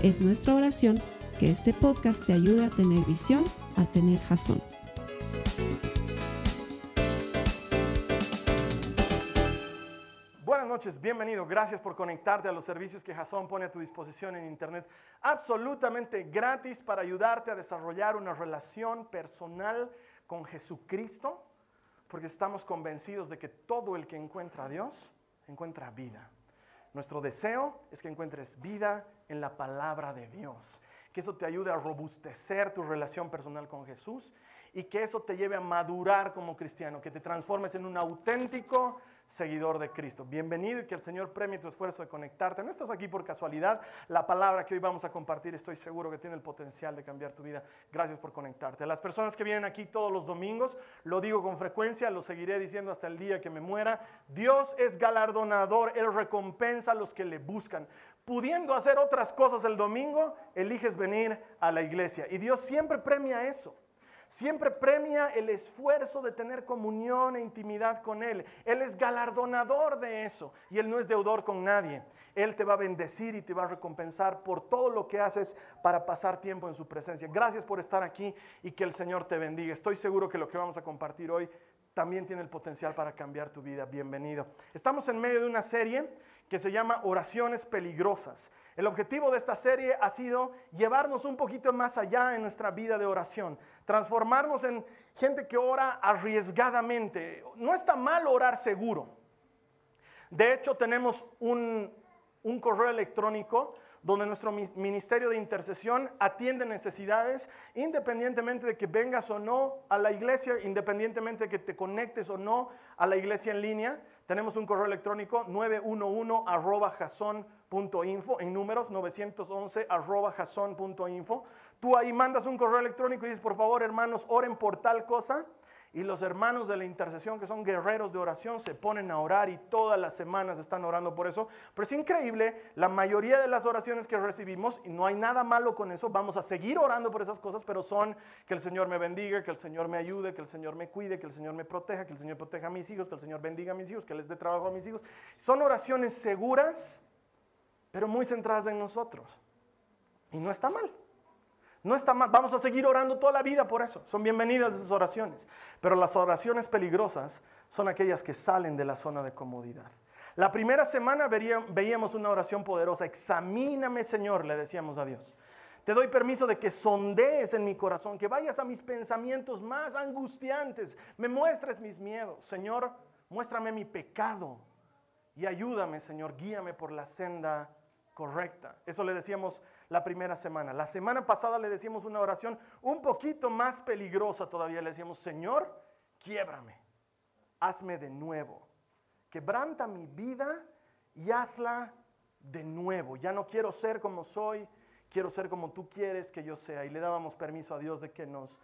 Es nuestra oración que este podcast te ayude a tener visión, a tener jazón. Buenas noches, bienvenido. Gracias por conectarte a los servicios que Jason pone a tu disposición en Internet. Absolutamente gratis para ayudarte a desarrollar una relación personal con Jesucristo, porque estamos convencidos de que todo el que encuentra a Dios encuentra vida. Nuestro deseo es que encuentres vida en la palabra de Dios que eso te ayude a robustecer tu relación personal con Jesús y que eso te lleve a madurar como cristiano, que te transformes en un auténtico seguidor de Cristo. Bienvenido y que el Señor premie tu esfuerzo de conectarte. No estás aquí por casualidad. La palabra que hoy vamos a compartir estoy seguro que tiene el potencial de cambiar tu vida. Gracias por conectarte. A las personas que vienen aquí todos los domingos, lo digo con frecuencia, lo seguiré diciendo hasta el día que me muera. Dios es galardonador, Él recompensa a los que le buscan. Pudiendo hacer otras cosas el domingo, eliges venir a la iglesia. Y Dios siempre premia eso. Siempre premia el esfuerzo de tener comunión e intimidad con Él. Él es galardonador de eso y Él no es deudor con nadie. Él te va a bendecir y te va a recompensar por todo lo que haces para pasar tiempo en su presencia. Gracias por estar aquí y que el Señor te bendiga. Estoy seguro que lo que vamos a compartir hoy también tiene el potencial para cambiar tu vida. Bienvenido. Estamos en medio de una serie que se llama Oraciones Peligrosas. El objetivo de esta serie ha sido llevarnos un poquito más allá en nuestra vida de oración, transformarnos en gente que ora arriesgadamente. No está mal orar seguro. De hecho, tenemos un, un correo electrónico donde nuestro ministerio de intercesión atiende necesidades independientemente de que vengas o no a la iglesia, independientemente de que te conectes o no a la iglesia en línea. Tenemos un correo electrónico 911 arroba en números 911 arroba Tú ahí mandas un correo electrónico y dices, por favor hermanos, oren por tal cosa y los hermanos de la intercesión, que son guerreros de oración, se ponen a orar y todas las semanas están orando por eso. Pero es increíble, la mayoría de las oraciones que recibimos, y no hay nada malo con eso, vamos a seguir orando por esas cosas, pero son que el Señor me bendiga, que el Señor me ayude, que el Señor me cuide, que el Señor me proteja, que el Señor proteja a mis hijos, que el Señor bendiga a mis hijos, que les dé trabajo a mis hijos. Son oraciones seguras, pero muy centradas en nosotros. Y no está mal. No está mal, vamos a seguir orando toda la vida por eso. Son bienvenidas esas oraciones. Pero las oraciones peligrosas son aquellas que salen de la zona de comodidad. La primera semana veíamos una oración poderosa. Examíname, Señor, le decíamos a Dios. Te doy permiso de que sondees en mi corazón, que vayas a mis pensamientos más angustiantes, me muestres mis miedos. Señor, muéstrame mi pecado y ayúdame, Señor, guíame por la senda correcta. Eso le decíamos la primera semana. La semana pasada le decíamos una oración un poquito más peligrosa todavía. Le decíamos, Señor, quiebrame, hazme de nuevo. Quebranta mi vida y hazla de nuevo. Ya no quiero ser como soy, quiero ser como tú quieres que yo sea. Y le dábamos permiso a Dios de que nos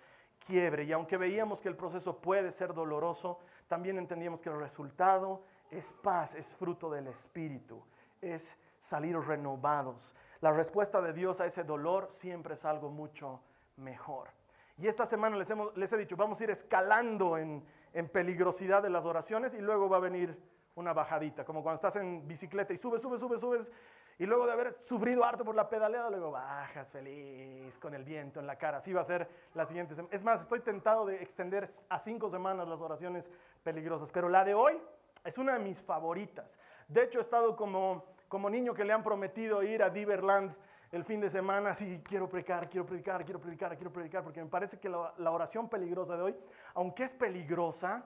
quiebre. Y aunque veíamos que el proceso puede ser doloroso, también entendíamos que el resultado es paz, es fruto del Espíritu, es salir renovados. La respuesta de Dios a ese dolor siempre es algo mucho mejor. Y esta semana les, hemos, les he dicho, vamos a ir escalando en, en peligrosidad de las oraciones y luego va a venir una bajadita, como cuando estás en bicicleta y subes, subes, subes, subes, y luego de haber sufrido harto por la pedaleada, luego bajas feliz con el viento en la cara. Así va a ser la siguiente semana. Es más, estoy tentado de extender a cinco semanas las oraciones peligrosas, pero la de hoy es una de mis favoritas. De hecho, he estado como como niño que le han prometido ir a Diverland el fin de semana, así quiero predicar, quiero predicar, quiero predicar, quiero predicar, porque me parece que la, la oración peligrosa de hoy, aunque es peligrosa,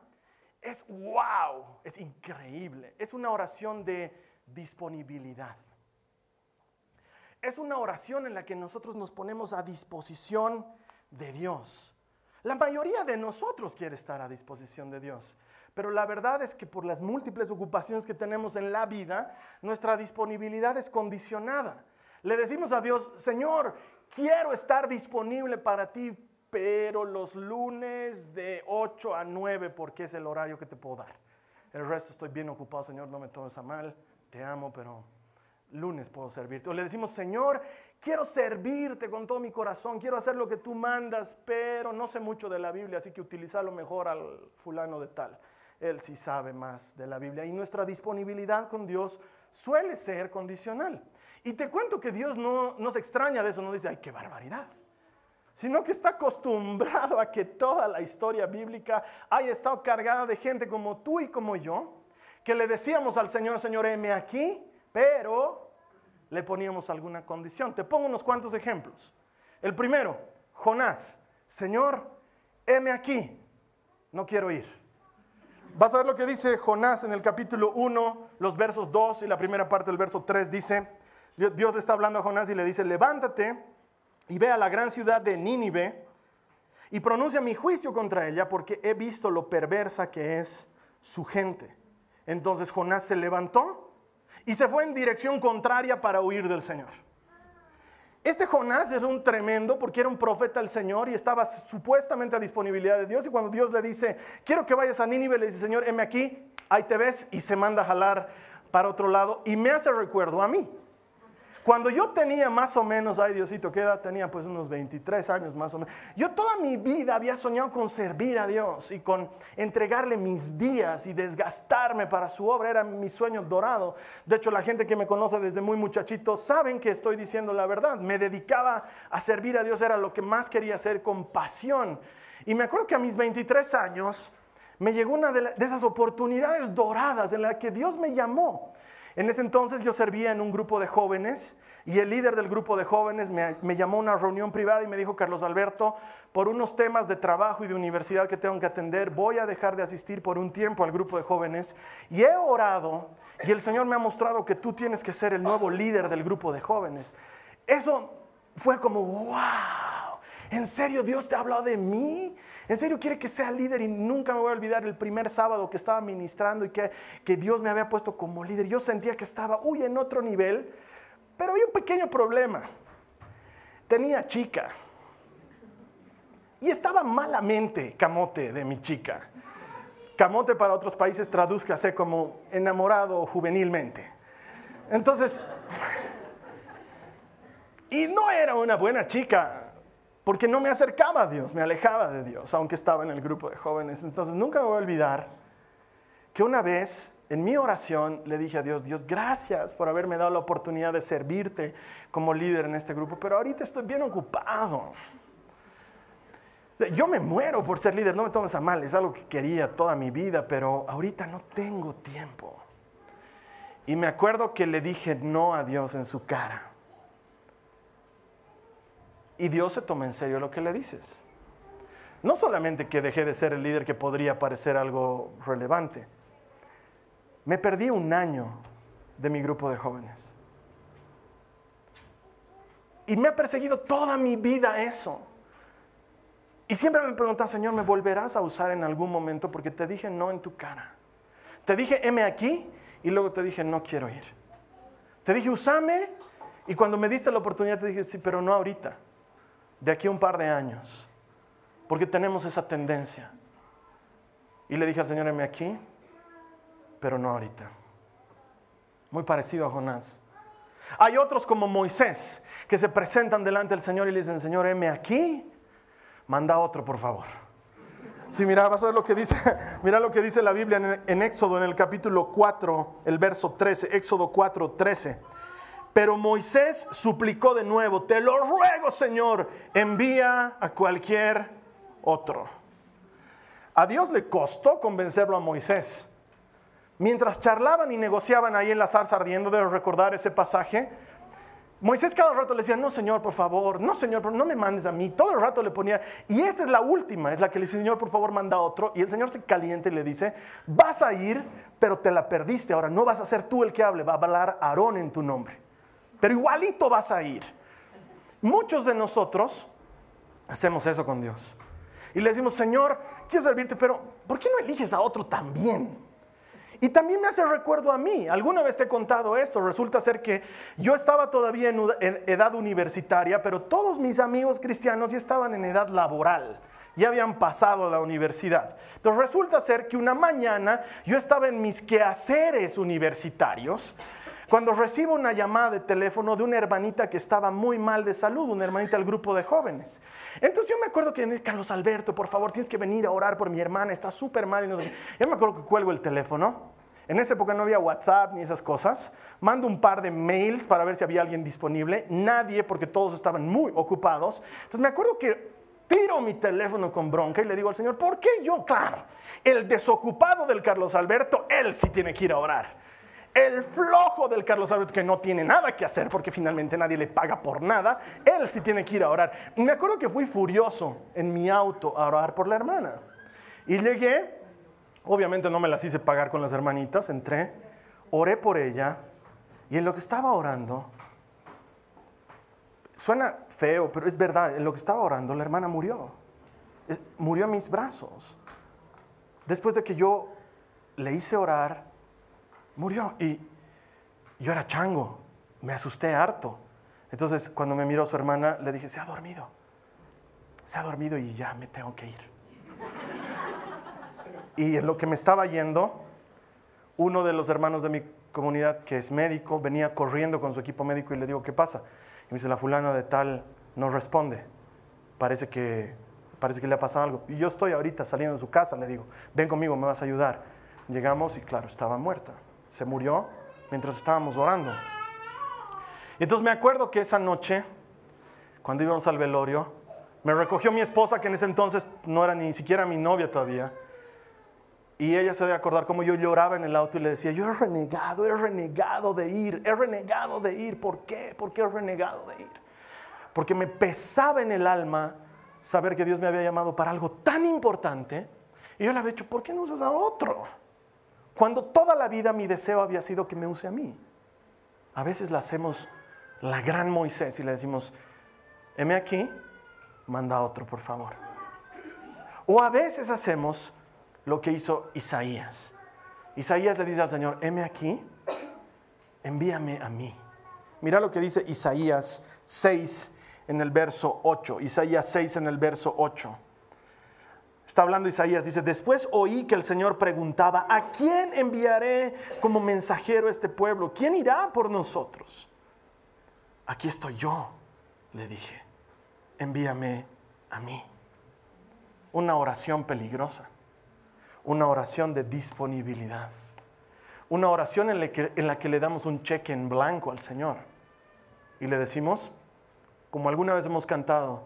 es wow, es increíble. Es una oración de disponibilidad. Es una oración en la que nosotros nos ponemos a disposición de Dios. La mayoría de nosotros quiere estar a disposición de Dios. Pero la verdad es que por las múltiples ocupaciones que tenemos en la vida, nuestra disponibilidad es condicionada. Le decimos a Dios, Señor, quiero estar disponible para ti, pero los lunes de 8 a 9, porque es el horario que te puedo dar. El resto estoy bien ocupado, Señor, no me tomes a mal, te amo, pero lunes puedo servirte. O le decimos, Señor, quiero servirte con todo mi corazón, quiero hacer lo que tú mandas, pero no sé mucho de la Biblia, así que utilizarlo mejor al fulano de tal. Él sí sabe más de la Biblia. Y nuestra disponibilidad con Dios suele ser condicional. Y te cuento que Dios no, nos extraña de eso, no dice, ay, qué barbaridad. Sino que está acostumbrado a que toda la historia bíblica haya estado cargada de gente como tú y como yo, que le decíamos al Señor, Señor, heme aquí, pero le poníamos alguna condición. Te pongo unos cuantos ejemplos. El primero, Jonás, Señor, heme aquí, no quiero ir. Vas a ver lo que dice Jonás en el capítulo 1, los versos 2 y la primera parte del verso 3 dice, Dios le está hablando a Jonás y le dice, levántate y ve a la gran ciudad de Nínive y pronuncia mi juicio contra ella porque he visto lo perversa que es su gente. Entonces Jonás se levantó y se fue en dirección contraria para huir del Señor. Este Jonás era un tremendo porque era un profeta del Señor y estaba supuestamente a disponibilidad de Dios. Y cuando Dios le dice, quiero que vayas a Nínive, le dice, Señor, heme aquí, ahí te ves, y se manda a jalar para otro lado. Y me hace recuerdo a mí. Cuando yo tenía más o menos, ay Diosito, ¿qué edad tenía? Pues unos 23 años más o menos. Yo toda mi vida había soñado con servir a Dios y con entregarle mis días y desgastarme para su obra. Era mi sueño dorado. De hecho, la gente que me conoce desde muy muchachito saben que estoy diciendo la verdad. Me dedicaba a servir a Dios, era lo que más quería hacer con pasión. Y me acuerdo que a mis 23 años me llegó una de, de esas oportunidades doradas en la que Dios me llamó. En ese entonces yo servía en un grupo de jóvenes y el líder del grupo de jóvenes me, llamó a una reunión privada y me dijo, Carlos Alberto, por unos temas de trabajo y de universidad que tengo que atender, voy a dejar de asistir por un tiempo al grupo de jóvenes. Y he orado y el Señor me ha mostrado que tú tienes que ser el nuevo líder del grupo de jóvenes. Eso fue como, wow, ¿en serio Dios te ha hablado de mí? En serio quiere que sea líder y nunca me voy a olvidar el primer sábado que estaba ministrando y que, que Dios me había puesto como líder. Yo sentía que estaba, uy, en otro nivel, pero había un pequeño problema. Tenía chica. Y estaba malamente camote de mi chica. Camote para otros países traduzcase como enamorado juvenilmente. Entonces, y no era una buena chica porque no me acercaba a Dios, me alejaba de Dios, aunque estaba en el grupo de jóvenes. Entonces nunca voy a olvidar que una vez en mi oración le dije a Dios, Dios, gracias por haberme dado la oportunidad de servirte como líder en este grupo, pero ahorita estoy bien ocupado. Yo me muero por ser líder, no me tomes a mal, es algo que quería toda mi vida, pero ahorita no tengo tiempo. Y me acuerdo que le dije no a Dios en su cara. Y Dios se toma en serio lo que le dices. No solamente que dejé de ser el líder que podría parecer algo relevante. Me perdí un año de mi grupo de jóvenes. Y me ha perseguido toda mi vida eso. Y siempre me pregunta, Señor, ¿me volverás a usar en algún momento? Porque te dije no en tu cara. Te dije, heme aquí, y luego te dije, no quiero ir. Te dije, usame, y cuando me diste la oportunidad te dije, sí, pero no ahorita de aquí a un par de años, porque tenemos esa tendencia. Y le dije al Señor, heme aquí, pero no ahorita. Muy parecido a Jonás. Hay otros como Moisés que se presentan delante del Señor y le dicen, Señor, heme aquí, manda otro, por favor. Si sí, mira, vas a ver lo que dice, mira lo que dice la Biblia en, en Éxodo, en el capítulo 4, el verso 13, Éxodo 4, 13. Pero Moisés suplicó de nuevo, te lo ruego Señor, envía a cualquier otro. A Dios le costó convencerlo a Moisés. Mientras charlaban y negociaban ahí en la zarza ardiendo, de recordar ese pasaje, Moisés cada rato le decía, no Señor, por favor, no Señor, no me mandes a mí. Todo el rato le ponía, y esta es la última, es la que le dice, Señor, por favor, manda a otro. Y el Señor se calienta y le dice, vas a ir, pero te la perdiste. Ahora no vas a ser tú el que hable, va a hablar Aarón en tu nombre pero igualito vas a ir. Muchos de nosotros hacemos eso con Dios. Y le decimos, Señor, quiero servirte, pero ¿por qué no eliges a otro también? Y también me hace recuerdo a mí. Alguna vez te he contado esto. Resulta ser que yo estaba todavía en, edad universitaria, pero todos mis amigos cristianos ya estaban en edad laboral. Ya habían pasado la universidad. Entonces resulta ser que una mañana yo estaba en mis quehaceres universitarios cuando recibo una llamada de teléfono de una hermanita que estaba muy mal de salud, una hermanita del grupo de jóvenes. Entonces yo me acuerdo que, Carlos Alberto, por favor, tienes que venir a orar por mi hermana, está súper mal. Y no sé Yo me acuerdo que cuelgo el teléfono. En esa época no había WhatsApp ni esas cosas. Mando un par de mails para ver si había alguien disponible. Nadie, porque todos estaban muy ocupados. Entonces me acuerdo que tiro mi teléfono con bronca y le digo al Señor, ¿por qué yo? Claro, el desocupado del Carlos Alberto, él sí tiene que ir a orar el flojo del Carlos Alberto que no tiene nada que hacer porque finalmente nadie le paga por nada, él sí tiene que ir a orar. Me acuerdo que fui furioso en mi auto a orar por la hermana. Y llegué, obviamente no me las hice pagar con las hermanitas, entré, oré por ella y en lo que estaba orando, suena feo, pero es verdad, en lo que estaba orando la hermana murió. Murió a mis brazos. Después de que yo le hice orar, murió. Y yo era chango, me asusté harto. Entonces, cuando me miró su hermana, le dije, se ha dormido. Se ha dormido y ya me tengo que ir. Y en lo que me estaba yendo, uno de los hermanos de mi comunidad, que es médico, venía corriendo con su equipo médico y le digo, ¿qué pasa? Y me dice, la fulana de tal no responde. Parece que, parece que le ha pasado algo. Y yo estoy ahorita saliendo de su casa, le digo, ven conmigo, me vas a ayudar. Llegamos y claro, estaba muerta se murió mientras estábamos orando. Y entonces me acuerdo que esa noche, cuando íbamos al velorio, me recogió mi esposa, que en ese entonces no era ni siquiera mi novia todavía. Y ella se debe acordar cómo yo lloraba en el auto y le decía, yo he renegado, he renegado de ir, he renegado de ir. ¿Por qué? ¿Por qué he renegado de ir? Porque me pesaba en el alma saber que Dios me había llamado para algo tan importante. Y yo le había dicho, ¿por qué no usas a otro? Cuando toda la vida mi deseo había sido que me use a mí. A veces la hacemos la gran Moisés y le decimos, heme aquí, manda otro, por favor. O a veces hacemos lo que hizo Isaías. Isaías le dice al Señor, heme aquí, envíame a mí. Mira lo que dice Isaías 6 en el verso 8. Isaías 6 en el verso 8. Está hablando Isaías, dice, después oí que el Señor preguntaba, ¿a quién enviaré como mensajero a este pueblo? ¿Quién irá por nosotros? Aquí estoy yo, le dije, envíame a mí. Una oración peligrosa, una oración de disponibilidad, una oración en la, que, en la que le damos un cheque en blanco al Señor y le decimos, como alguna vez hemos cantado,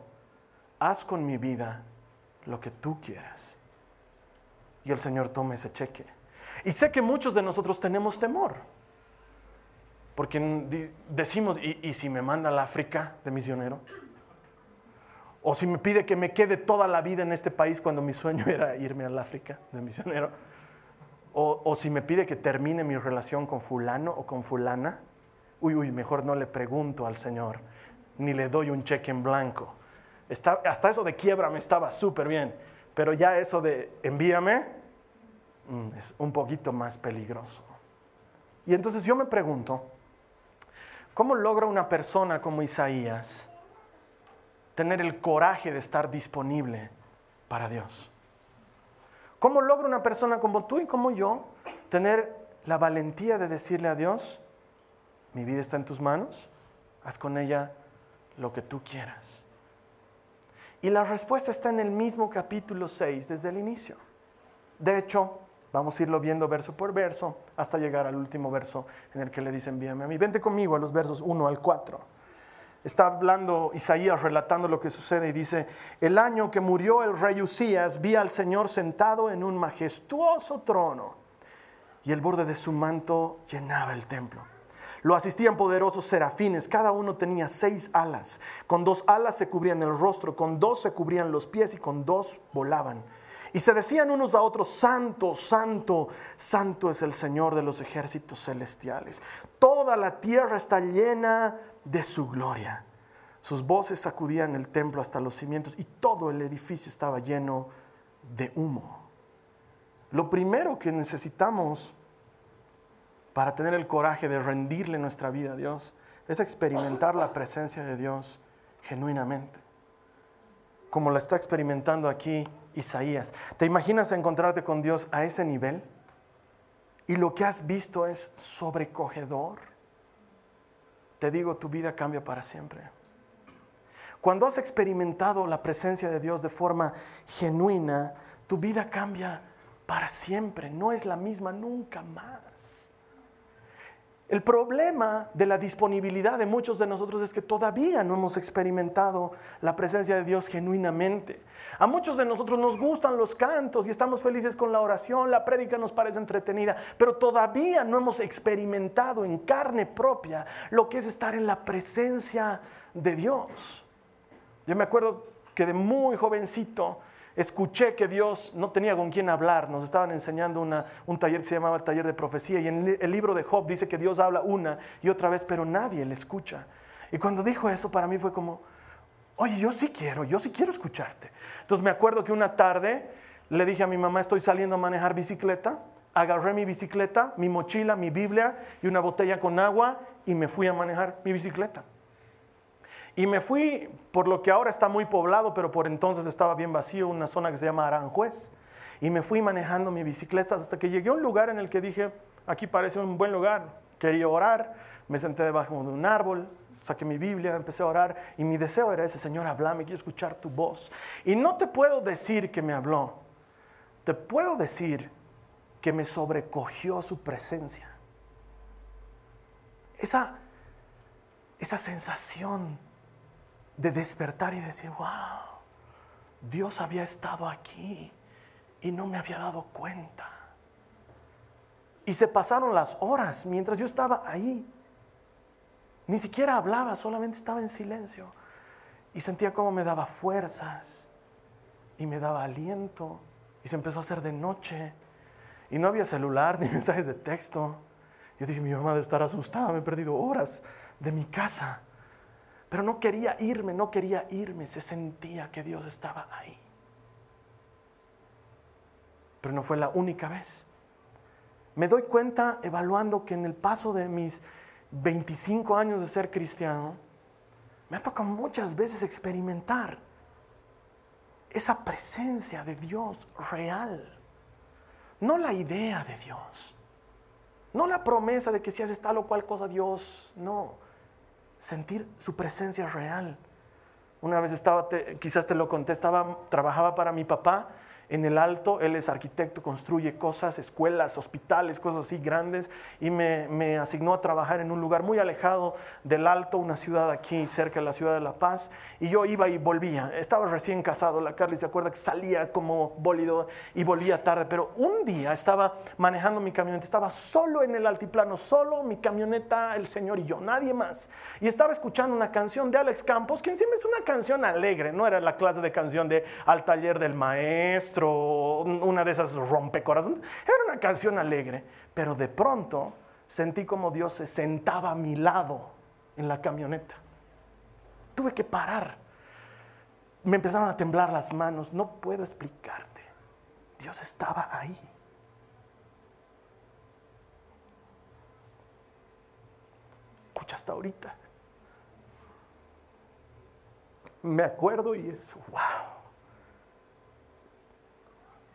haz con mi vida lo que tú quieras. Y el Señor toma ese cheque. Y sé que muchos de nosotros tenemos temor. Porque decimos, ¿y, si me manda al África de misionero? O si me pide que me quede toda la vida en este país cuando mi sueño era irme al África de misionero. O, o si me pide que termine mi relación con fulano o con fulana. Uy, uy, mejor no le pregunto al Señor, ni le doy un cheque en blanco hasta eso de quiebra me estaba súper bien, pero ya eso de envíame mm, es un poquito más peligroso. Y entonces yo me pregunto, ¿cómo logra una persona como Isaías tener el coraje de estar disponible para Dios? ¿Cómo logra una persona como tú y como yo tener la valentía de decirle a Dios, mi vida está en tus manos, haz con ella lo que tú quieras? Y la respuesta está en el mismo capítulo 6 desde el inicio. De hecho, vamos a irlo viendo verso por verso hasta llegar al último verso en el que le dice envíame a mí. Vente conmigo a los versos 1 al 4. Está hablando Isaías, relatando lo que sucede y dice, el año que murió el rey Usías, vi al Señor sentado en un majestuoso trono y el borde de su manto llenaba el templo. Lo asistían poderosos serafines, cada uno tenía seis alas. Con dos alas se cubrían el rostro, con dos se cubrían los pies y con dos volaban. Y se decían unos a otros, Santo, Santo, Santo es el Señor de los ejércitos celestiales. Toda la tierra está llena de su gloria. Sus voces sacudían el templo hasta los cimientos y todo el edificio estaba lleno de humo. Lo primero que necesitamos para tener el coraje de rendirle nuestra vida a Dios, es experimentar la presencia de Dios genuinamente, como la está experimentando aquí Isaías. ¿Te imaginas encontrarte con Dios a ese nivel? Y lo que has visto es sobrecogedor. Te digo, tu vida cambia para siempre. Cuando has experimentado la presencia de Dios de forma genuina, tu vida cambia para siempre. No es la misma nunca más. El problema de la disponibilidad de muchos de nosotros es que todavía no hemos experimentado la presencia de Dios genuinamente. A muchos de nosotros nos gustan los cantos y estamos felices con la oración, la prédica nos parece entretenida, pero todavía no hemos experimentado en carne propia lo que es estar en la presencia de Dios. Yo me acuerdo que de muy jovencito escuché que Dios no tenía con quién hablar. Nos estaban enseñando un taller que se llamaba el taller de profecía y en el libro de Job dice que Dios habla una y otra vez, pero nadie le escucha. Y cuando dijo eso para mí fue como, oye, yo sí quiero, yo sí quiero escucharte. Entonces me acuerdo que una tarde le dije a mi mamá, estoy saliendo a manejar bicicleta, agarré mi bicicleta, mi mochila, mi Biblia y una botella con agua y me fui a manejar mi bicicleta. Y me fui por lo que ahora está muy poblado, pero por entonces estaba bien vacío, una zona que se llama Aranjuez. Y me fui manejando mi bicicleta hasta que llegué a un lugar en el que dije, aquí parece un buen lugar. Quería orar, me senté debajo de un árbol, saqué mi Biblia, empecé a orar y mi deseo era ese, Señor, hablame, quiero escuchar tu voz. Y no te puedo decir que me habló, te puedo decir que me sobrecogió su presencia. Esa, esa sensación de despertar y decir, wow, Dios había estado aquí y no me había dado cuenta. Y se pasaron las horas mientras yo estaba ahí. Ni siquiera hablaba, solamente estaba en silencio. Y sentía como me daba fuerzas y me daba aliento. Y se empezó a hacer de noche. Y no había celular ni mensajes de texto. Yo dije, mi mamá debe estar asustada, me he perdido horas de mi casa. Pero no quería irme, no quería irme, se sentía que Dios estaba ahí. Pero no fue la única vez. Me doy cuenta evaluando que en el paso de mis 25 años de ser cristiano, me ha tocado muchas veces experimentar esa presencia de Dios real. No la idea de Dios. No la promesa de que si haces tal o cual cosa Dios, no sentir su presencia real. Una vez estaba, quizás te lo conté, trabajaba para mi papá en el Alto, él es arquitecto, construye cosas, escuelas, hospitales, cosas así grandes, y me, asignó a trabajar en un lugar muy alejado del Alto, una ciudad aquí cerca de la ciudad de La Paz, y yo iba y volvía. Estaba recién casado, la Carly se acuerda que salía como bólido y volvía tarde, pero un día estaba manejando mi camioneta, estaba solo en el altiplano, solo mi camioneta, el Señor y yo, nadie más, y estaba escuchando una canción de Alex Campos, que encima es una canción alegre, no era la clase de canción de Al taller del maestro, una de esas rompecorazones. Era una canción alegre, pero de pronto sentí como Dios se sentaba a mi lado en la camioneta. Tuve que parar. Me empezaron a temblar las manos. No puedo explicarte. Dios estaba ahí. Escucha hasta ahorita. Me acuerdo y es wow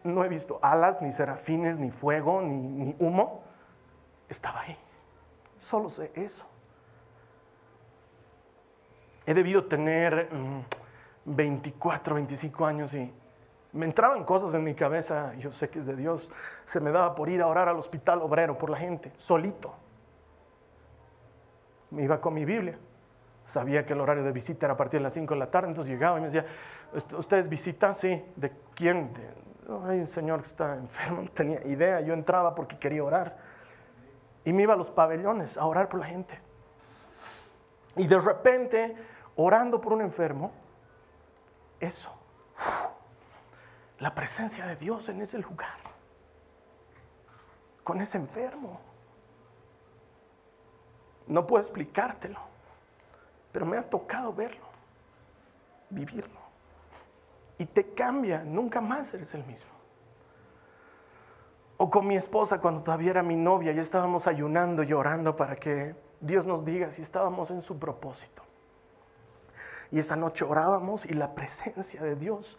no he visto alas, ni serafines, ni fuego, ni, humo. Estaba ahí. Solo sé eso. He debido tener 24, mm, 25 años y me entraban cosas en mi cabeza, yo sé que es de Dios, se me daba por ir a orar al hospital obrero por la gente, solito. Me iba con mi Biblia. Sabía que el horario de visita era a partir de las 5 de la tarde, entonces llegaba y me decía, ¿ustedes visitan? Sí. ¿De quién? De, hay un señor que está enfermo, no tenía idea, yo entraba porque quería orar. Y me iba a los pabellones a orar por la gente. Y de repente, orando por un enfermo, eso, la presencia de Dios en ese lugar, con ese enfermo. No puedo explicártelo, pero me ha tocado verlo, vivirlo y te cambia, nunca más eres el mismo. O con mi esposa cuando todavía era mi novia y estábamos ayunando y orando para que Dios nos diga si estábamos en su propósito. Y esa noche orábamos y la presencia de Dios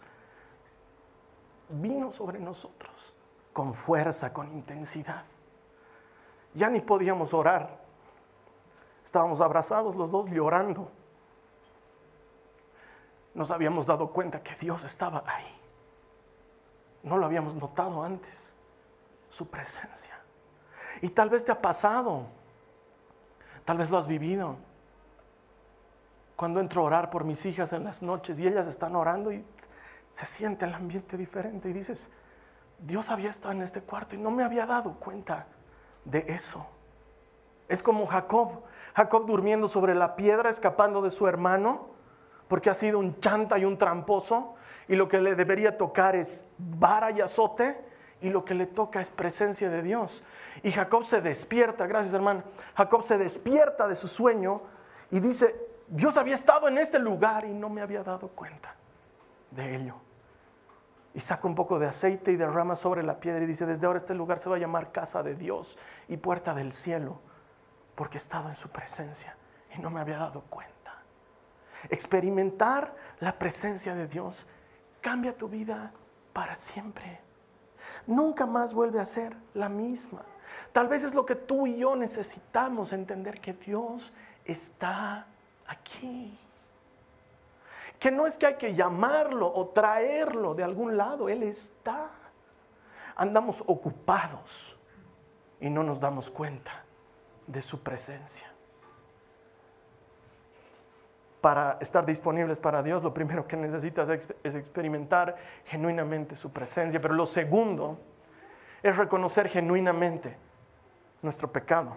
vino sobre nosotros con fuerza, con intensidad. Ya ni podíamos orar. Estábamos abrazados los dos llorando. Nos habíamos dado cuenta que Dios estaba ahí. No lo habíamos notado antes, su presencia. Y tal vez te ha pasado, tal vez lo has vivido. Cuando entro a orar por mis hijas en las noches y ellas están orando y se siente el ambiente diferente y dices, Dios había estado en este cuarto y no me había dado cuenta de eso. Es como Jacob, Jacob durmiendo sobre la piedra, escapando de su hermano, porque ha sido un chanta y un tramposo, y lo que le debería tocar es vara y azote, y lo que le toca es presencia de Dios. Y Jacob se despierta, gracias hermano, Jacob se despierta de su sueño y dice, Dios había estado en este lugar y no me había dado cuenta de ello. Y saca un poco de aceite y derrama sobre la piedra y dice, desde ahora este lugar se va a llamar casa de Dios y puerta del cielo, porque he estado en su presencia y no me había dado cuenta. Experimentar la presencia de Dios cambia tu vida para siempre. Nunca más vuelve a ser la misma. Tal vez es lo que tú y yo necesitamos entender que Dios está aquí. Que no es que hay que llamarlo o traerlo de algún lado, Él está. Andamos ocupados y no nos damos cuenta de su presencia para estar disponibles para Dios, lo primero que necesitas es experimentar genuinamente su presencia. Pero lo segundo es reconocer genuinamente nuestro pecado.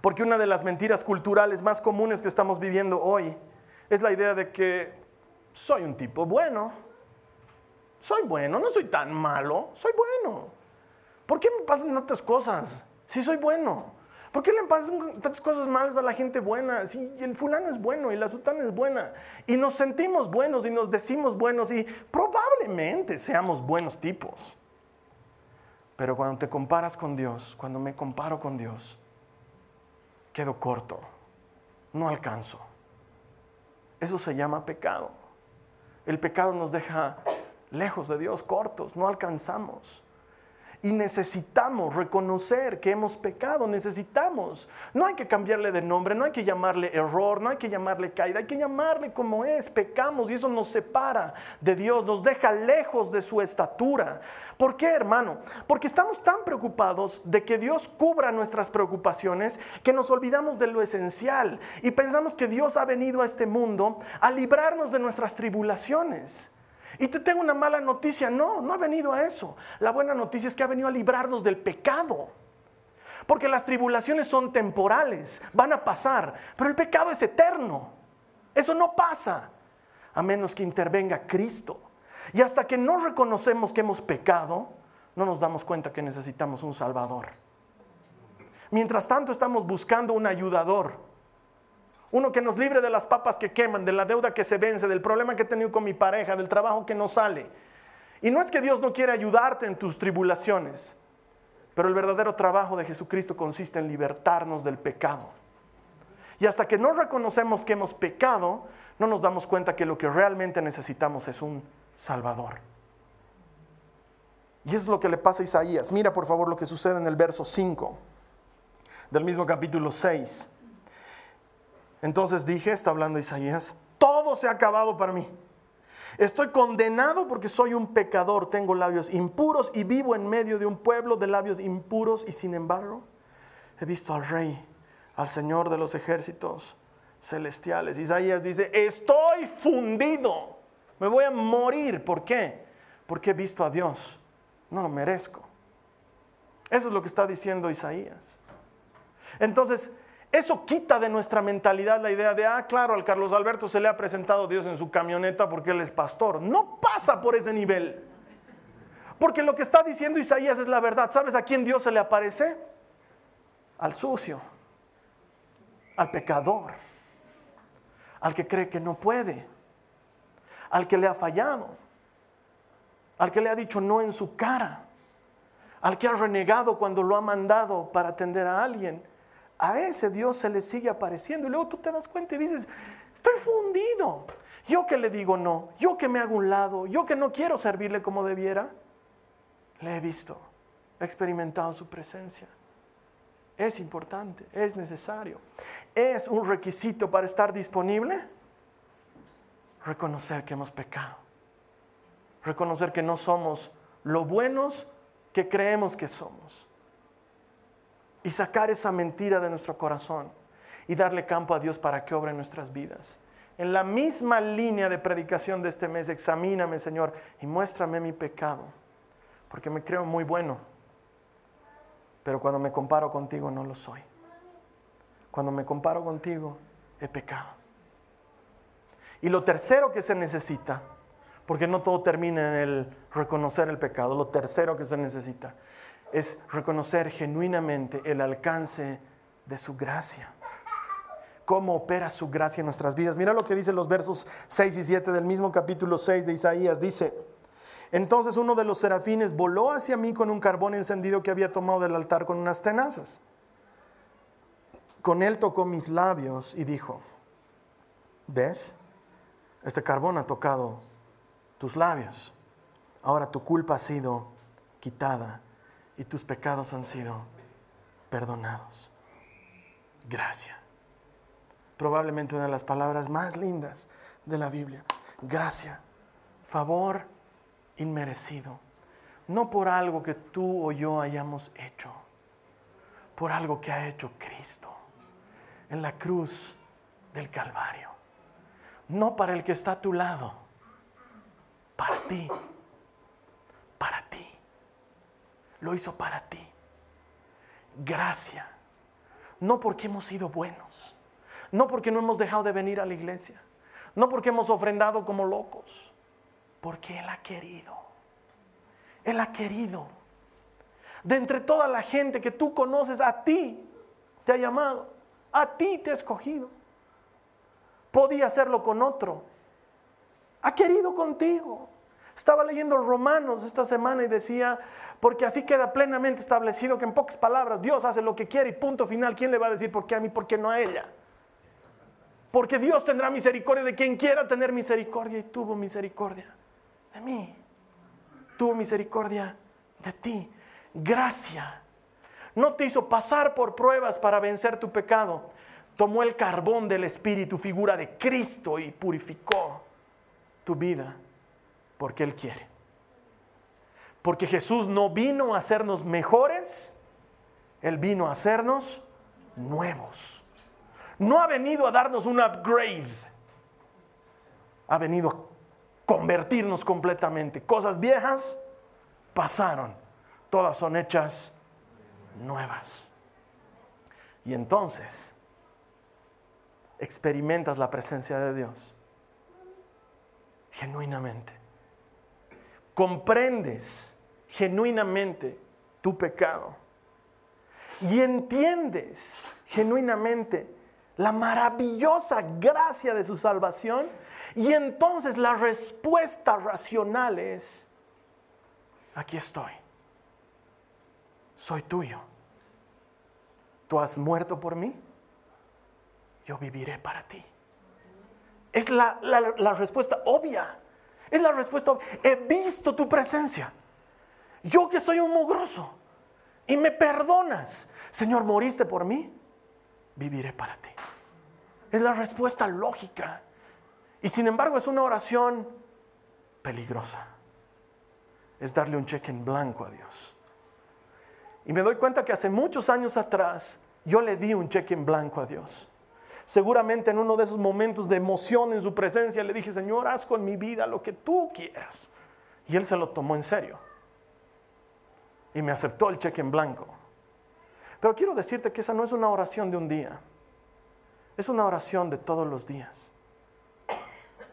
Porque una de las mentiras culturales más comunes que estamos viviendo hoy es la idea de que soy un tipo bueno. Soy bueno, no soy tan malo, soy bueno. ¿Por qué me pasan tantas cosas si soy bueno? ¿Por qué le pasan tantas cosas malas a la gente buena? Si el fulano es bueno y la sultana es buena. Y nos sentimos buenos y nos decimos buenos y probablemente seamos buenos tipos. Pero cuando te comparas con Dios, cuando me comparo con Dios, quedo corto. No alcanzo. Eso se llama pecado. El pecado nos deja lejos de Dios, cortos, no alcanzamos. Y necesitamos reconocer que hemos pecado, necesitamos. No hay que cambiarle de nombre, no hay que llamarle error, no hay que llamarle caída, hay que llamarle como es. Pecamos y eso nos separa de Dios, nos deja lejos de su estatura. ¿Por qué, hermano? Porque estamos tan preocupados de que Dios cubra nuestras preocupaciones que nos olvidamos de lo esencial y pensamos que Dios ha venido a este mundo a librarnos de nuestras tribulaciones. Y te tengo una mala noticia, no, no ha venido a eso. La buena noticia es que ha venido a librarnos del pecado. Porque las tribulaciones son temporales, van a pasar, pero el pecado es eterno. Eso no pasa a menos que intervenga Cristo. Y hasta que no reconocemos que hemos pecado, no nos damos cuenta que necesitamos un Salvador. Mientras tanto estamos buscando un ayudador uno que nos libre de las papas que queman, de la deuda que se vence, del problema que he tenido con mi pareja, del trabajo que no sale. Y no es que Dios no quiera ayudarte en tus tribulaciones, pero el verdadero trabajo de Jesucristo consiste en libertarnos del pecado. Y hasta que no reconocemos que hemos pecado, no nos damos cuenta que lo que realmente necesitamos es un Salvador. Y eso es lo que le pasa a Isaías. Mira por favor lo que sucede en el verso 5 del mismo capítulo 6. Entonces dije, está hablando Isaías, todo se ha acabado para mí. Estoy condenado porque soy un pecador, tengo labios impuros y vivo en medio de un pueblo de labios impuros y sin embargo he visto al rey, al Señor de los ejércitos celestiales. Isaías dice, estoy fundido, me voy a morir. ¿Por qué? Porque he visto a Dios, no lo merezco. Eso es lo que está diciendo Isaías. Entonces, eso quita de nuestra mentalidad la idea de, ah, claro, al Carlos Alberto se le ha presentado Dios en su camioneta porque él es pastor. No pasa por ese nivel. Porque lo que está diciendo Isaías es la verdad. ¿Sabes a quién Dios se le aparece? Al sucio, al pecador, al que cree que no puede, al que le ha fallado, al que le ha dicho no en su cara, al que ha renegado cuando lo ha mandado para atender a alguien. A ese Dios se le sigue apareciendo y luego tú te das cuenta y dices, estoy fundido. Yo que le digo no, yo que me hago un lado, yo que no quiero servirle como debiera, le he visto, he experimentado su presencia. Es importante, es necesario. Es un requisito para estar disponible reconocer que hemos pecado. Reconocer que no somos lo buenos que creemos que somos. Y sacar esa mentira de nuestro corazón y darle campo a Dios para que obre en nuestras vidas. En la misma línea de predicación de este mes, examíname, Señor, y muéstrame mi pecado, porque me creo muy bueno, pero cuando me comparo contigo no lo soy. Cuando me comparo contigo, he pecado. Y lo tercero que se necesita, porque no todo termina en el reconocer el pecado, lo tercero que se necesita es reconocer genuinamente el alcance de su gracia. Cómo opera su gracia en nuestras vidas. Mira lo que dicen los versos 6 y 7 del mismo capítulo 6 de Isaías. Dice, entonces uno de los serafines voló hacia mí con un carbón encendido que había tomado del altar con unas tenazas. Con él tocó mis labios y dijo, ¿ves? Este carbón ha tocado tus labios. Ahora tu culpa ha sido quitada y tus pecados han sido perdonados. Gracia. Probablemente una de las palabras más lindas de la Biblia. Gracia. Favor inmerecido. No por algo que tú o yo hayamos hecho, por algo que ha hecho Cristo en la cruz del Calvario no para el que está a tu lado, para ti, para ti. Lo hizo para ti. Gracia. No porque hemos sido buenos, no porque no hemos dejado de venir a la iglesia, no porque hemos ofrendado como locos, porque Él ha querido. Él ha querido. De entre toda la gente que tú conoces, a ti te ha llamado, a ti te ha escogido podía hacerlo con otro. Ha querido contigo. Estaba leyendo Romanos esta semana y decía, porque así queda plenamente establecido que en pocas palabras Dios hace lo que quiere y punto final. ¿Quién le va a decir por qué a mí, por qué no a ella? Porque Dios tendrá misericordia de quien quiera tener misericordia y tuvo misericordia de mí. Tuvo misericordia de ti. Gracia. No te hizo pasar por pruebas para vencer tu pecado tomó el carbón del Espíritu, figura de Cristo, y purificó tu vida porque Él quiere. Porque Jesús no vino a hacernos mejores, Él vino a hacernos nuevos. No ha venido a darnos un upgrade, ha venido a convertirnos completamente. Cosas viejas pasaron, todas son hechas nuevas. Y entonces experimentas la presencia de Dios. Genuinamente. Comprendes genuinamente tu pecado. Y entiendes genuinamente la maravillosa gracia de su salvación. Y entonces la respuesta racional es, aquí estoy. Soy tuyo. ¿Tú has muerto por mí? yo viviré para ti. Es la, respuesta obvia. Es la respuesta. He visto tu presencia. Yo que soy un mugroso y me perdonas. Señor, moriste por mí. Viviré para ti. Es la respuesta lógica. Y sin embargo es una oración peligrosa. Es darle un cheque en blanco a Dios. Y me doy cuenta que hace muchos años atrás yo le di un cheque en blanco a Dios. Seguramente en uno de esos momentos de emoción en su presencia le dije, Señor, haz con mi vida lo que tú quieras. Y él se lo tomó en serio. Y me aceptó el cheque en blanco. Pero quiero decirte que esa no es una oración de un día. Es una oración de todos los días.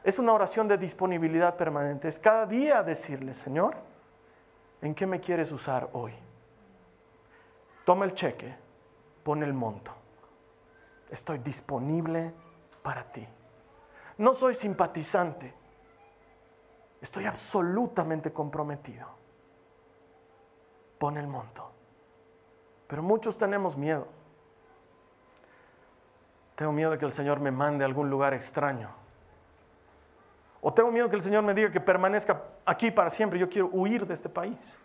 Es una oración de disponibilidad permanente. Es cada día decirle, Señor, ¿en qué me quieres usar hoy? Toma el cheque, pon el monto estoy disponible para ti. No soy simpatizante, estoy absolutamente comprometido. pone el monto. Pero muchos tenemos miedo. Tengo miedo de que el Señor me mande a algún lugar extraño. O tengo miedo que el Señor me diga que permanezca aquí para siempre. Yo quiero huir de este país.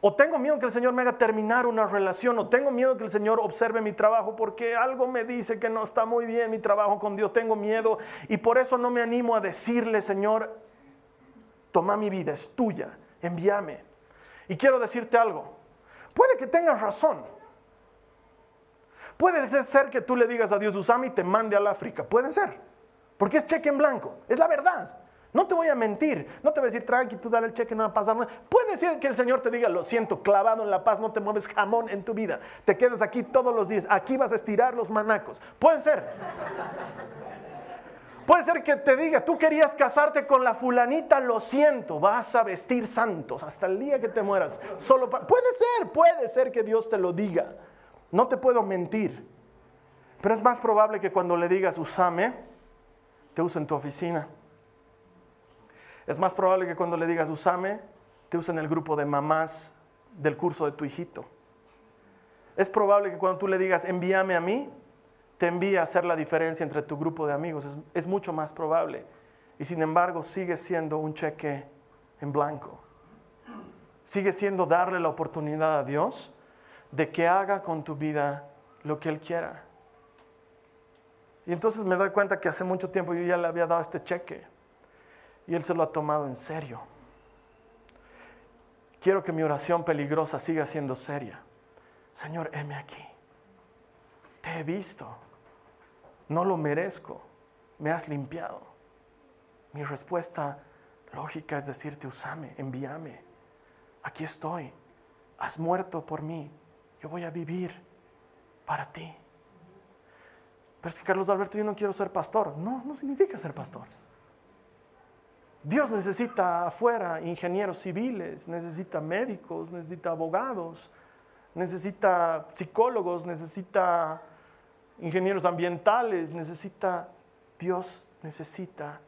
O tengo miedo que el Señor me haga terminar una relación. O tengo miedo que el Señor observe mi trabajo porque algo me dice que no está muy bien mi trabajo con Dios. Tengo miedo y por eso no me animo a decirle, Señor, toma mi vida, es tuya, envíame. Y quiero decirte algo. Puede que tengas razón. Puede ser que tú le digas a Dios, Usame y te mande al África. Puede ser. Porque es cheque en blanco. Es la verdad. No te voy a mentir. No te voy a decir, tranqui, tú dale el cheque, no va a pasar nada. Puede ser que el Señor te diga, lo siento, clavado en la paz, no te mueves jamón en tu vida. Te quedas aquí todos los días. Aquí vas a estirar los manacos. Puede ser. Puede ser que te diga, tú querías casarte con la fulanita, lo siento, vas a vestir santos hasta el día que te mueras. Solo puede ser, puede ser que Dios te lo diga. No te puedo mentir. Pero es más probable que cuando le digas, usame, te use en tu oficina. Es más probable que cuando le digas, usame, te use en el grupo de mamás del curso de tu hijito. Es probable que cuando tú le digas, envíame a mí, te envía a hacer la diferencia entre tu grupo de amigos. Es, mucho más probable. Y sin embargo sigue siendo un cheque en blanco. Sigue siendo darle la oportunidad a Dios de que haga con tu vida lo que Él quiera. Y entonces me doy cuenta que hace mucho tiempo yo ya le había dado este cheque y Él se lo ha tomado en serio. Quiero que mi oración peligrosa siga siendo seria. Señor, heme aquí. Te he visto no lo merezco, me has limpiado. Mi respuesta lógica es decirte, usame, envíame, aquí estoy, has muerto por mí, yo voy a vivir para ti. Pero es que Carlos Alberto, yo no quiero ser pastor. No, no significa ser pastor. Dios necesita afuera ingenieros civiles, necesita médicos, necesita abogados, necesita psicólogos, necesita ingenieros ambientales, necesita, Dios necesita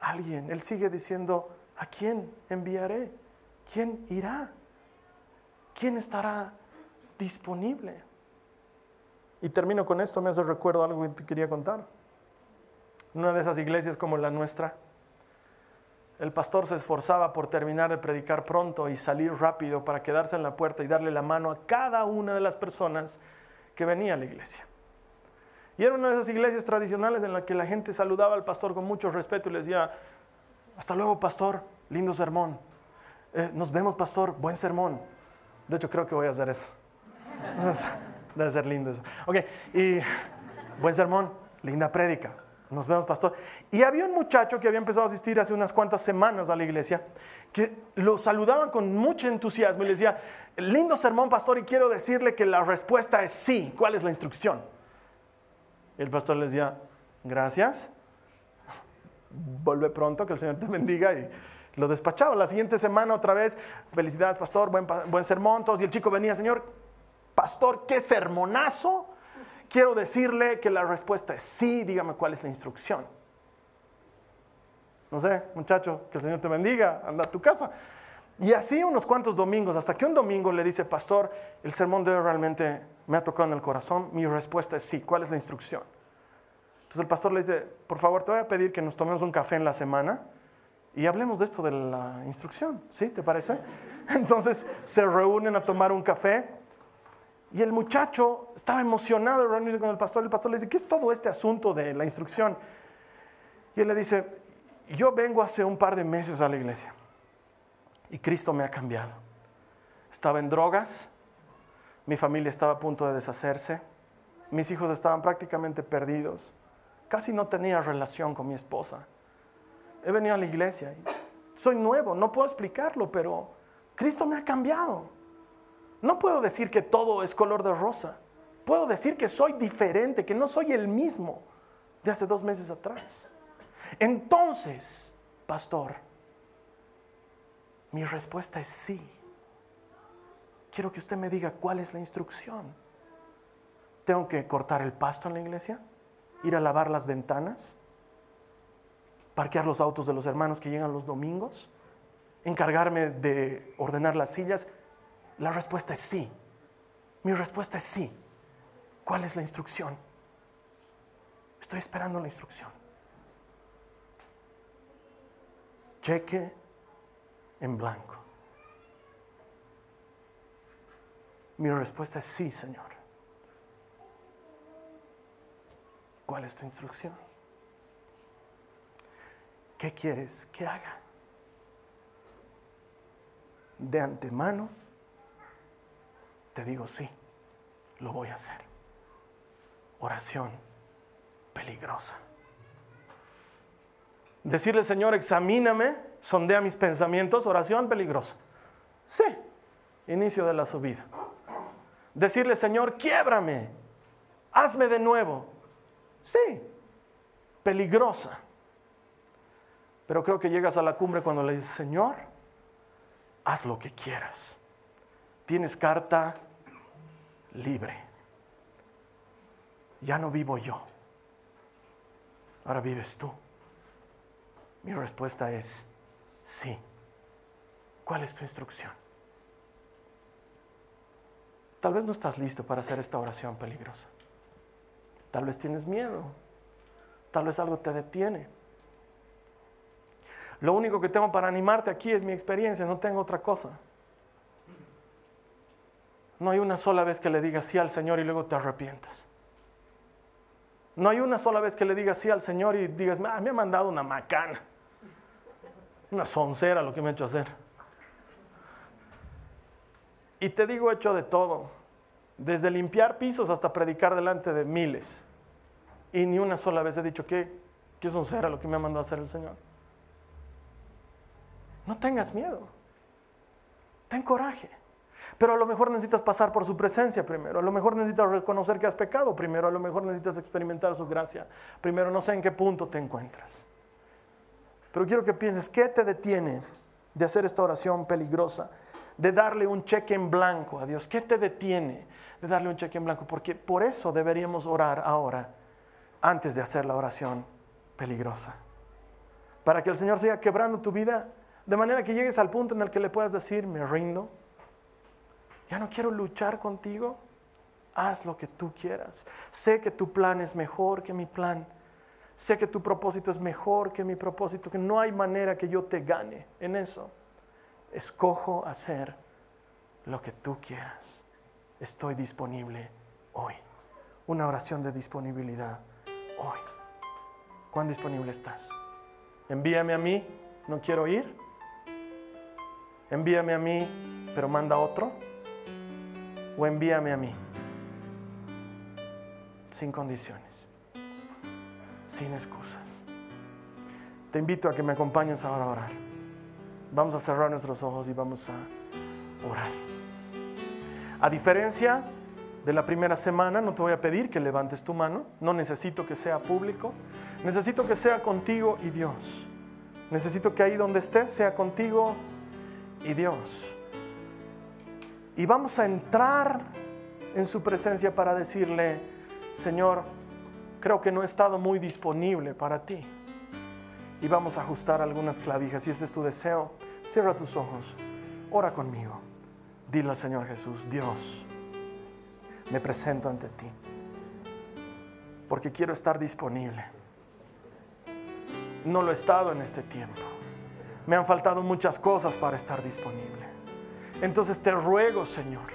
alguien. Él sigue diciendo, ¿a quién enviaré? ¿Quién irá? ¿Quién estará disponible? Y termino con esto, me hace recuerdo algo que te quería contar. Una de esas iglesias como la nuestra, el pastor se esforzaba por terminar de predicar pronto y salir rápido para quedarse en la puerta y darle la mano a cada una de las personas que venía a la iglesia. Y era una de esas iglesias tradicionales en la que la gente saludaba al pastor con mucho respeto y le decía, hasta luego pastor, lindo sermón. Eh, nos vemos pastor, buen sermón. De hecho creo que voy a hacer eso. Debe ser lindo eso. Ok, y buen sermón, linda prédica. Nos vemos, pastor. Y había un muchacho que había empezado a asistir hace unas cuantas semanas a la iglesia, que lo saludaban con mucho entusiasmo y le decía, lindo sermón, pastor, y quiero decirle que la respuesta es sí. ¿Cuál es la instrucción? el pastor les decía, gracias, vuelve pronto, que el Señor te bendiga y lo despachaba. La siguiente semana otra vez, felicidades pastor, buen, buen sermón, todos. Y el chico venía, Señor, pastor, qué sermonazo. Quiero decirle que la respuesta es sí, dígame cuál es la instrucción. No sé, muchacho, que el Señor te bendiga, anda a tu casa. Y así unos cuantos domingos, hasta que un domingo le dice, pastor, el sermón de hoy realmente me ha tocado en el corazón. Mi respuesta es sí. ¿Cuál es la instrucción? Entonces el pastor le dice, por favor, te voy a pedir que nos tomemos un café en la semana y hablemos de esto de la instrucción. ¿Sí? ¿Te parece? Entonces se reúnen a tomar un café y el muchacho estaba emocionado de reunirse con el pastor. El pastor le dice, ¿qué es todo este asunto de la instrucción? Y él le dice, yo vengo hace un par de meses a la iglesia. Y Cristo me ha cambiado. Estaba en drogas, mi familia estaba a punto de deshacerse, mis hijos estaban prácticamente perdidos, casi no tenía relación con mi esposa. He venido a la iglesia, soy nuevo, no puedo explicarlo, pero Cristo me ha cambiado. No puedo decir que todo es color de rosa. Puedo decir que soy diferente, que no soy el mismo de hace dos meses atrás. Entonces, pastor, mi respuesta es sí. Quiero que usted me diga cuál es la instrucción. ¿Tengo que cortar el pasto en la iglesia? ¿Ir a lavar las ventanas? ¿Parquear los autos de los hermanos que llegan los domingos? encargarme de ordenar las sillas? La respuesta es sí. Mi respuesta es sí. ¿Cuál es la instrucción? Estoy esperando la instrucción. Cheque en blanco. Mi respuesta es sí, Señor. ¿Cuál es tu instrucción? ¿Qué quieres que haga? De antemano, te digo sí, lo voy a hacer. Oración peligrosa. Decirle, Señor, examíname, sondea mis pensamientos, oración peligrosa. Sí, inicio de la subida. Decirle, Señor, quiebrame, hazme de nuevo. Sí, peligrosa. Pero creo que llegas a la cumbre cuando le dices, Señor, haz lo que quieras. Tienes carta libre. Ya no vivo yo. Ahora vives tú. Mi respuesta es sí. ¿Cuál es tu instrucción? Tal vez no estás listo para hacer esta oración peligrosa. Tal vez tienes miedo. Tal vez algo te detiene. Lo único que tengo para animarte aquí es mi experiencia, no tengo otra cosa. No hay una sola vez que le digas sí al Señor y luego te arrepientas. No hay una sola vez que le digas sí al Señor y digas, ah, me ha mandado una macana, una soncera lo que me ha hecho hacer. Y te digo, he hecho de todo, desde limpiar pisos hasta predicar delante de miles. Y ni una sola vez he dicho, ¿qué, qué soncera lo que me ha mandado hacer el Señor? No tengas miedo, ten coraje. Pero a lo mejor necesitas pasar por su presencia primero, a lo mejor necesitas reconocer que has pecado primero, a lo mejor necesitas experimentar su gracia primero, no sé en qué punto te encuentras. Pero quiero que pienses, ¿qué te detiene de hacer esta oración peligrosa? De darle un cheque en blanco a Dios. ¿Qué te detiene de darle un cheque en blanco? Porque por eso deberíamos orar ahora, antes de hacer la oración peligrosa. Para que el Señor siga quebrando tu vida, de manera que llegues al punto en el que le puedas decir, me rindo, ya no quiero luchar contigo. Haz lo que tú quieras. Sé que tu plan es mejor que mi plan. Sé que tu propósito es mejor que mi propósito, que no hay manera que yo te gane en eso. Escojo hacer lo que tú quieras. Estoy disponible hoy. Una oración de disponibilidad hoy. ¿Cuán disponible estás? Envíame a mí, no quiero ir. Envíame a mí, pero manda otro o envíame a mí. Sin condiciones, sin excusas. Te invito a que me acompañes ahora a orar. Vamos a cerrar nuestros ojos y vamos a orar. A diferencia de la primera semana, no te voy a pedir que levantes tu mano, no necesito que sea público, necesito que sea contigo y Dios. Necesito que ahí donde estés sea contigo y Dios. Y vamos a entrar en su presencia para decirle, Señor, creo que no he estado muy disponible para ti. Y vamos a ajustar algunas clavijas. Si este es tu deseo, cierra tus ojos, ora conmigo. Dile al Señor Jesús, Dios, me presento ante ti, porque quiero estar disponible. No lo he estado en este tiempo. Me han faltado muchas cosas para estar disponible. Entonces te ruego, Señor,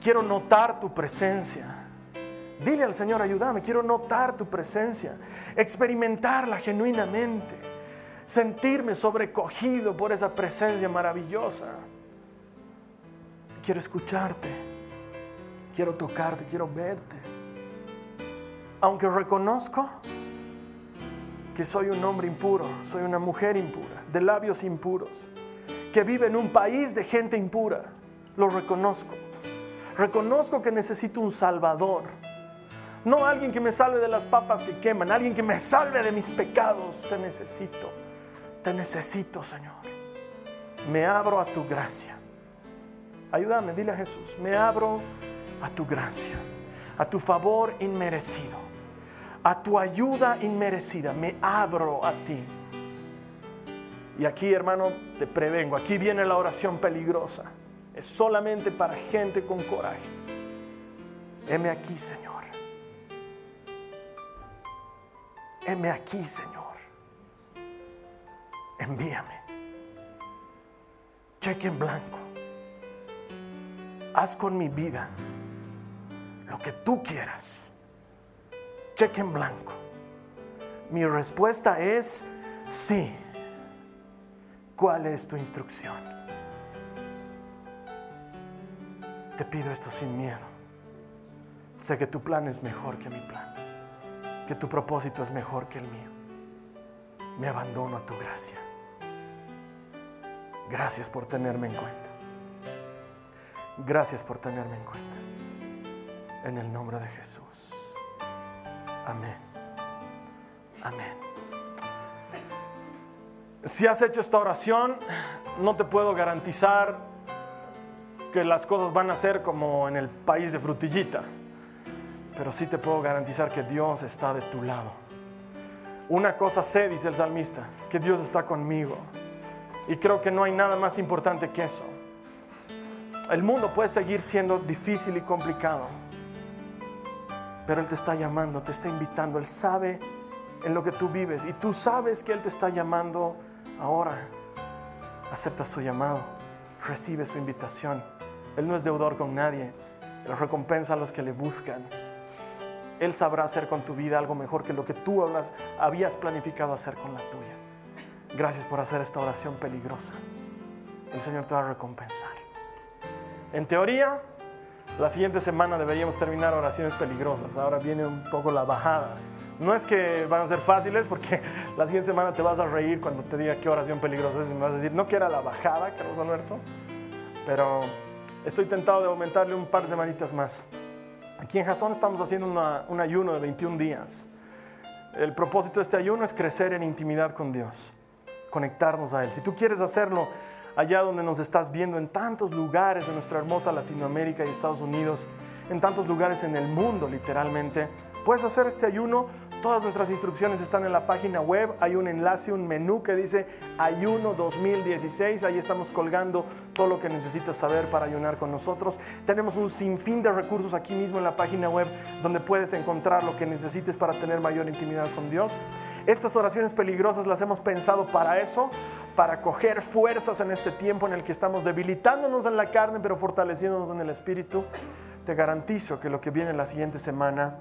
quiero notar tu presencia. Dile al Señor, ayúdame, quiero notar tu presencia, experimentarla genuinamente, sentirme sobrecogido por esa presencia maravillosa. Quiero escucharte, quiero tocarte, quiero verte. Aunque reconozco que soy un hombre impuro, soy una mujer impura, de labios impuros que vive en un país de gente impura. Lo reconozco. Reconozco que necesito un salvador. No alguien que me salve de las papas que queman, alguien que me salve de mis pecados. Te necesito. Te necesito, Señor. Me abro a tu gracia. Ayúdame, dile a Jesús, me abro a tu gracia, a tu favor inmerecido, a tu ayuda inmerecida. Me abro a ti Y aquí, hermano, te prevengo, aquí viene la oración peligrosa. Es solamente para gente con coraje. Heme aquí, Señor. Heme aquí, Señor. Envíame. Cheque en blanco. Haz con mi vida lo que tú quieras. Cheque en blanco. Mi respuesta es sí. ¿Cuál es tu instrucción? Te pido esto sin miedo. Sé que tu plan es mejor que mi plan, que tu propósito es mejor que el mío. Me abandono a tu gracia. Gracias por tenerme en cuenta. Gracias por tenerme en cuenta. En el nombre de Jesús. Amén. Amén. Si has hecho esta oración, no te puedo garantizar que las cosas van a ser como en el país de frutillita, pero sí te puedo garantizar que Dios está de tu lado. Una cosa sé, dice el salmista, que Dios está conmigo. Y creo que no hay nada más importante que eso. El mundo puede seguir siendo difícil y complicado, pero Él te está llamando, te está invitando, Él sabe en lo que tú vives y tú sabes que Él te está llamando ahora. Acepta su llamado, recibe su invitación. Él no es deudor con nadie, Él recompensa a los que le buscan. Él sabrá hacer con tu vida algo mejor que lo que tú habías planificado hacer con la tuya. Gracias por hacer esta oración peligrosa. El Señor te va a recompensar. En teoría, la siguiente semana deberíamos terminar oraciones peligrosas. Ahora viene un poco la bajada. No es que van a ser fáciles porque la siguiente semana te vas a reír cuando te diga qué oración peligrosa es y me vas a decir, no que era la bajada, Carlos Alberto, pero estoy tentado de aumentarle un par de semanitas más. Aquí en Jason estamos haciendo un ayuno de 21 días. El propósito de este ayuno es crecer en intimidad con Dios, conectarnos a Él. Si tú quieres hacerlo allá donde nos estás viendo, en tantos lugares de nuestra hermosa Latinoamérica y Estados Unidos, en tantos lugares en el mundo literalmente, puedes hacer este ayuno Todas nuestras instrucciones están en la página web. Hay un enlace, un menú que dice Ayuno 2016. Ahí estamos colgando todo lo que necesitas saber para ayunar con nosotros. Tenemos un sinfín de recursos aquí mismo en la página web donde puedes encontrar lo que necesites para tener mayor intimidad con Dios. Estas oraciones peligrosas las hemos pensado para eso, para coger fuerzas en este tiempo en el que estamos debilitándonos en la carne, pero fortaleciéndonos en el espíritu. Te garantizo que lo que viene la siguiente semana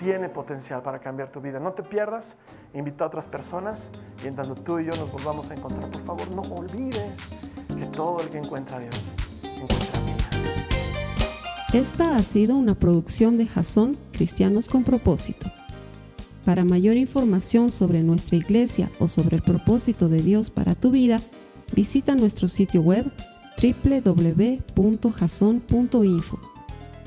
tiene potencial para cambiar tu vida. No te pierdas, invita a otras personas y en tanto tú y yo nos volvamos a encontrar, por favor, no olvides que todo el que encuentra a Dios encuentra vida. Esta ha sido una producción de Jason Cristianos con Propósito. Para mayor información sobre nuestra iglesia o sobre el propósito de Dios para tu vida, visita nuestro sitio web www.jason.info